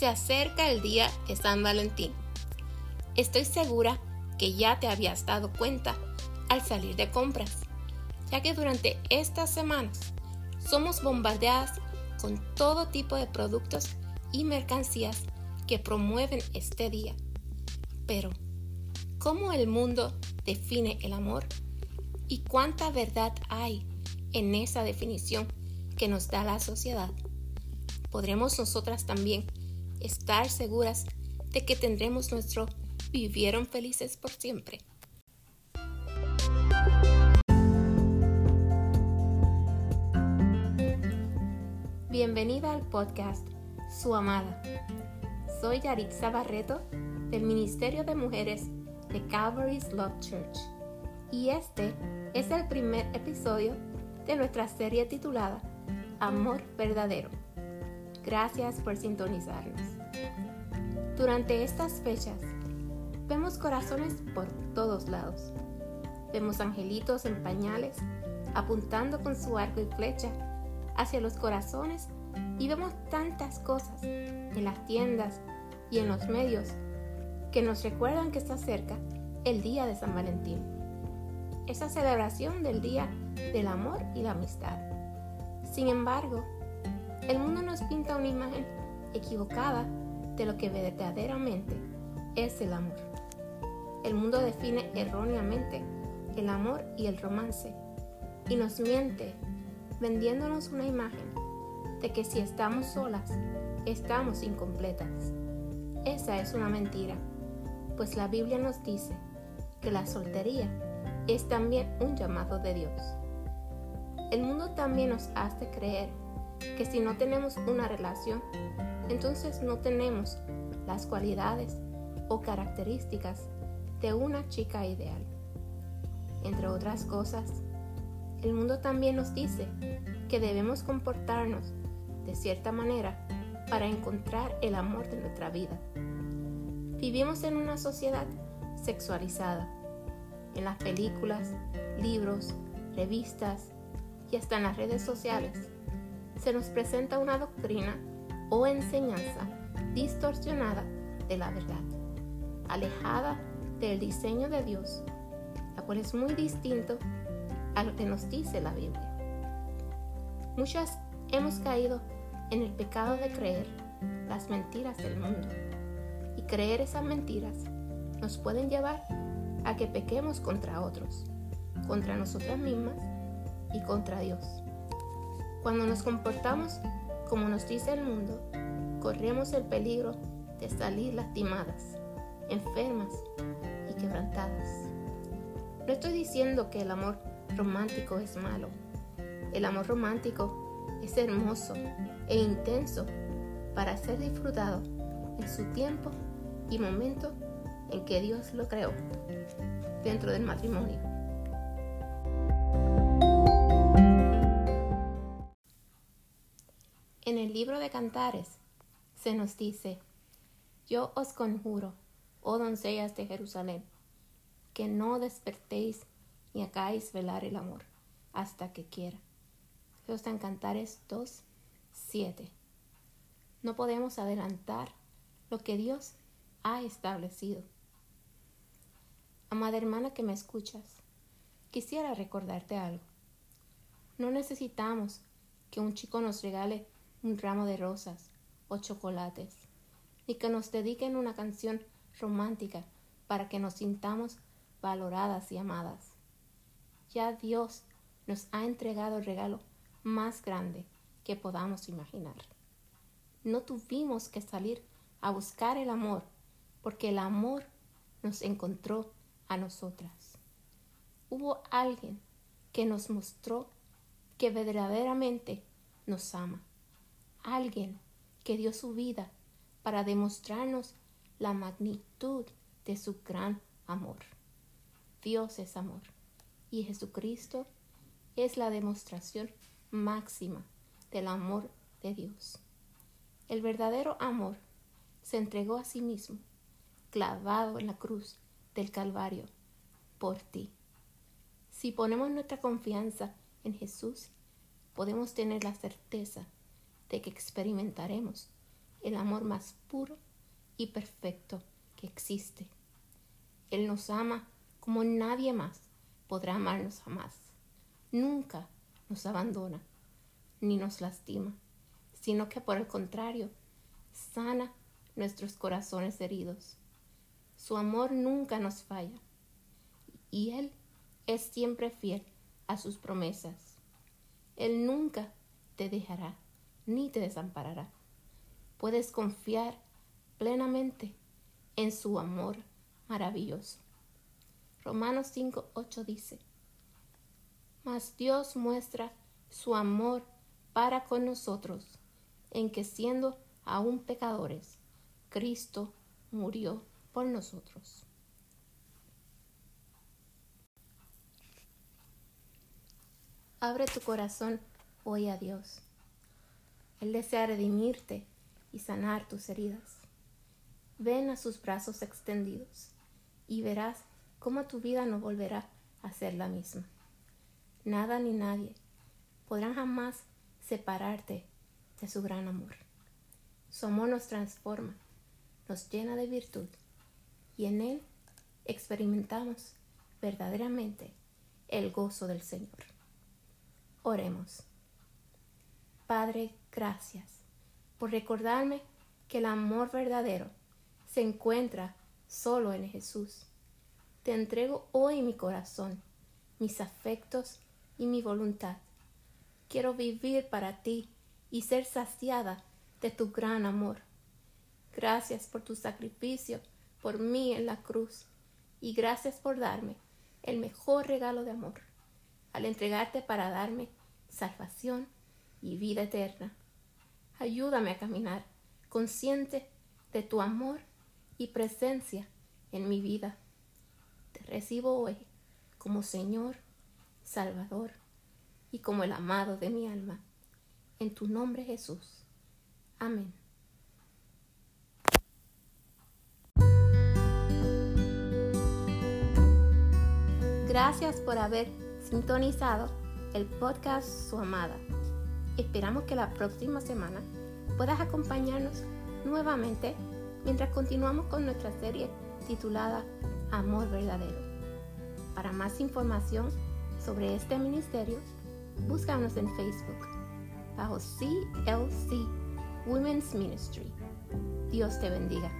Se acerca el día de San Valentín. Estoy segura que ya te habías dado cuenta al salir de compras, ya que durante estas semanas somos bombardeadas con todo tipo de productos y mercancías que promueven este día. Pero, ¿cómo el mundo define el amor? ¿Y cuánta verdad hay en esa definición que nos da la sociedad? ¿Podremos nosotras también estar seguras de que tendremos nuestro vivieron felices por siempre. Bienvenida al podcast Su Amada. Soy Yaritza Barreto del Ministerio de Mujeres de Calvary's Love Church y este es el primer episodio de nuestra serie titulada Amor Verdadero. Gracias por sintonizarnos. Durante estas fechas, vemos corazones por todos lados. Vemos angelitos en pañales apuntando con su arco y flecha hacia los corazones y vemos tantas cosas en las tiendas y en los medios que nos recuerdan que está cerca el día de San Valentín. Esa celebración del día del amor y la amistad. Sin embargo, el mundo nos pinta una imagen equivocada de lo que verdaderamente es el amor. El mundo define erróneamente el amor y el romance y nos miente vendiéndonos una imagen de que si estamos solas, estamos incompletas. Esa es una mentira, pues la Biblia nos dice que la soltería es también un llamado de Dios. El mundo también nos hace creer que si no tenemos una relación, entonces no tenemos las cualidades o características de una chica ideal. Entre otras cosas, el mundo también nos dice que debemos comportarnos de cierta manera para encontrar el amor de nuestra vida. Vivimos en una sociedad sexualizada. En las películas, libros, revistas y hasta en las redes sociales se nos presenta una doctrina o enseñanza distorsionada de la verdad, alejada del diseño de Dios, la cual es muy distinto a lo que nos dice la Biblia. Muchas hemos caído en el pecado de creer las mentiras del mundo y creer esas mentiras nos pueden llevar a que pequemos contra otros, contra nosotras mismas y contra Dios. Cuando nos comportamos como nos dice el mundo, corremos el peligro de salir lastimadas, enfermas quebrantadas. No estoy diciendo que el amor romántico es malo. El amor romántico es hermoso e intenso para ser disfrutado en su tiempo y momento en que Dios lo creó dentro del matrimonio. En el libro de Cantares se nos dice, yo os conjuro oh doncellas de Jerusalén, que no despertéis ni hagáis velar el amor hasta que quiera. Eso en Cantares 2, 7. No podemos adelantar lo que Dios ha establecido. Amada hermana que me escuchas, quisiera recordarte algo. No necesitamos que un chico nos regale un ramo de rosas o chocolates, ni que nos dediquen una canción romántica para que nos sintamos valoradas y amadas. Ya Dios nos ha entregado el regalo más grande que podamos imaginar. No tuvimos que salir a buscar el amor, porque el amor nos encontró a nosotras. Hubo alguien que nos mostró que verdaderamente nos ama. Alguien que dio su vida para demostrarnos la magnitud de su gran amor. Dios es amor y Jesucristo es la demostración máxima del amor de Dios. El verdadero amor se entregó a sí mismo, clavado en la cruz del Calvario, por ti. Si ponemos nuestra confianza en Jesús, podemos tener la certeza de que experimentaremos el amor más puro y perfecto que existe. Él nos ama como nadie más podrá amarnos jamás. Nunca nos abandona ni nos lastima, sino que por el contrario, sana nuestros corazones heridos. Su amor nunca nos falla y Él es siempre fiel a sus promesas. Él nunca te dejará ni te desamparará. Puedes confiar plenamente en su amor maravilloso. Romanos 5:8 dice, Mas Dios muestra su amor para con nosotros, en que siendo aún pecadores, Cristo murió por nosotros. Abre tu corazón hoy a Dios. Él desea redimirte y sanar tus heridas. Ven a sus brazos extendidos y verás cómo tu vida no volverá a ser la misma. Nada ni nadie podrán jamás separarte de su gran amor. Su amor nos transforma, nos llena de virtud y en él experimentamos verdaderamente el gozo del Señor. Oremos. Padre, gracias por recordarme que el amor verdadero se encuentra solo en Jesús. Te entrego hoy mi corazón, mis afectos y mi voluntad. Quiero vivir para ti y ser saciada de tu gran amor. Gracias por tu sacrificio por mí en la cruz y gracias por darme el mejor regalo de amor al entregarte para darme salvación y vida eterna. Ayúdame a caminar consciente de tu amor y presencia en mi vida. Te recibo hoy como Señor, Salvador y como el amado de mi alma. En tu nombre Jesús. Amén. Gracias por haber sintonizado el podcast Su Amada. Esperamos que la próxima semana puedas acompañarnos nuevamente mientras continuamos con nuestra serie titulada Amor Verdadero. Para más información sobre este ministerio, búscanos en Facebook bajo CLC Women's Ministry. Dios te bendiga.